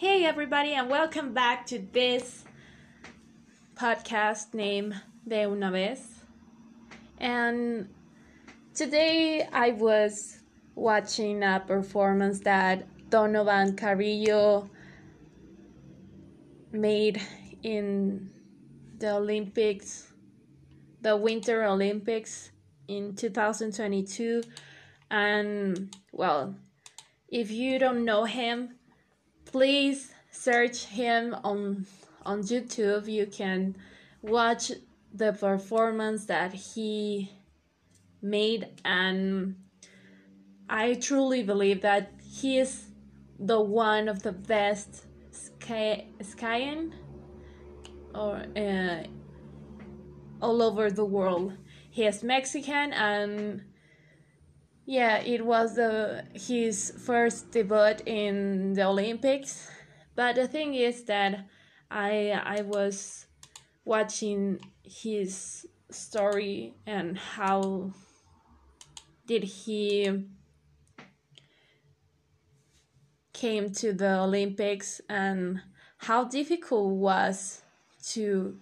Hey, everybody, and welcome back to this podcast named De Una Vez. And today I was watching a performance that Donovan Carrillo made in the Olympics, the Winter Olympics in 2022. And well, if you don't know him, please search him on on YouTube. You can watch the performance that he made and I truly believe that he is the one of the best sky, skiing or uh, all over the world. He is Mexican and yeah, it was the his first debut in the Olympics. But the thing is that I I was watching his story and how did he came to the Olympics and how difficult was to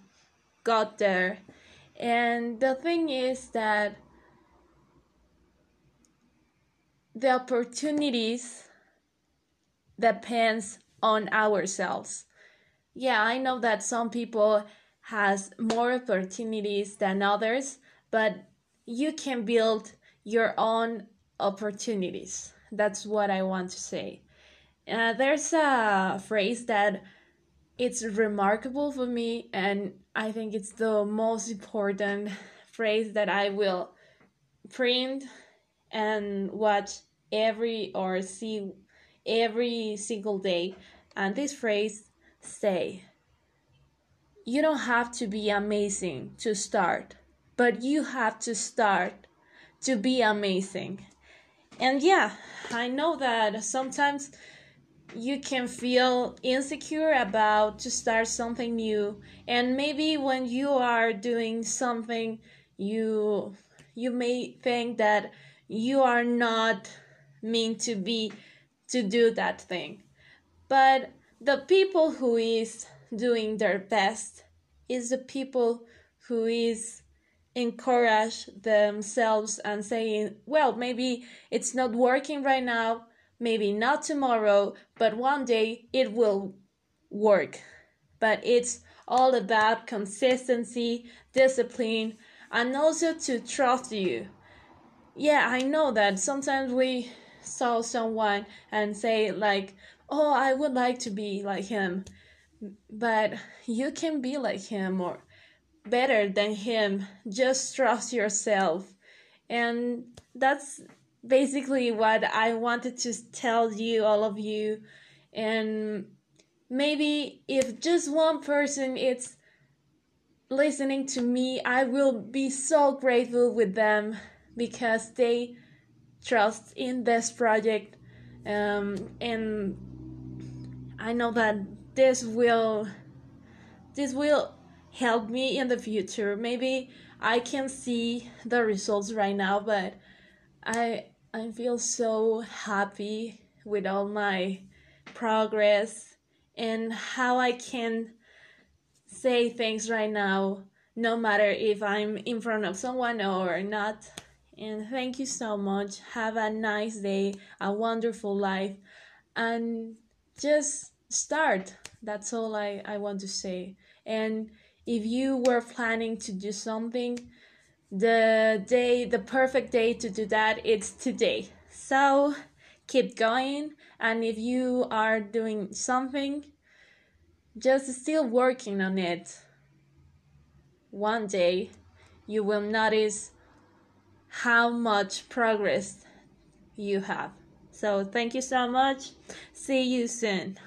got there. And the thing is that the opportunities depends on ourselves. Yeah i know that some people has more opportunities than others but you can build your own opportunities. That's what i want to say. Uh, there's a phrase that it's remarkable for me and i think it's the most important phrase that i will print and watch every or see every single day and this phrase say you don't have to be amazing to start but you have to start to be amazing. And yeah i know that sometimes you can feel insecure about to start something new and maybe when you are doing something you you may think that you are not meant to be to do that thing. But the people who is doing their best is the people who is encourage themselves and saying well maybe it's not working right now maybe not tomorrow but one day it will work. But it's all about consistency discipline and also to trust you yeah i know that sometimes we saw someone and say like oh i would like to be like him but you can be like him or better than him. Just trust yourself. And that's basically what i wanted to tell you all of you. And maybe if just one person is listening to me i will be so grateful with them because they trust in this project um, and i know that this will this will help me in the future. Maybe i can see the results right now but i i feel so happy with all my progress and how i can say things right now no matter if i'm in front of someone or not and thank you so much. Have a nice day, a wonderful life, and just start. That's all I, I want to say. And if you were planning to do something, the day, the perfect day to do that, it's today. So keep going. And if you are doing something, just still working on it. One day you will notice how much progress you have. So, thank you so much. See you soon.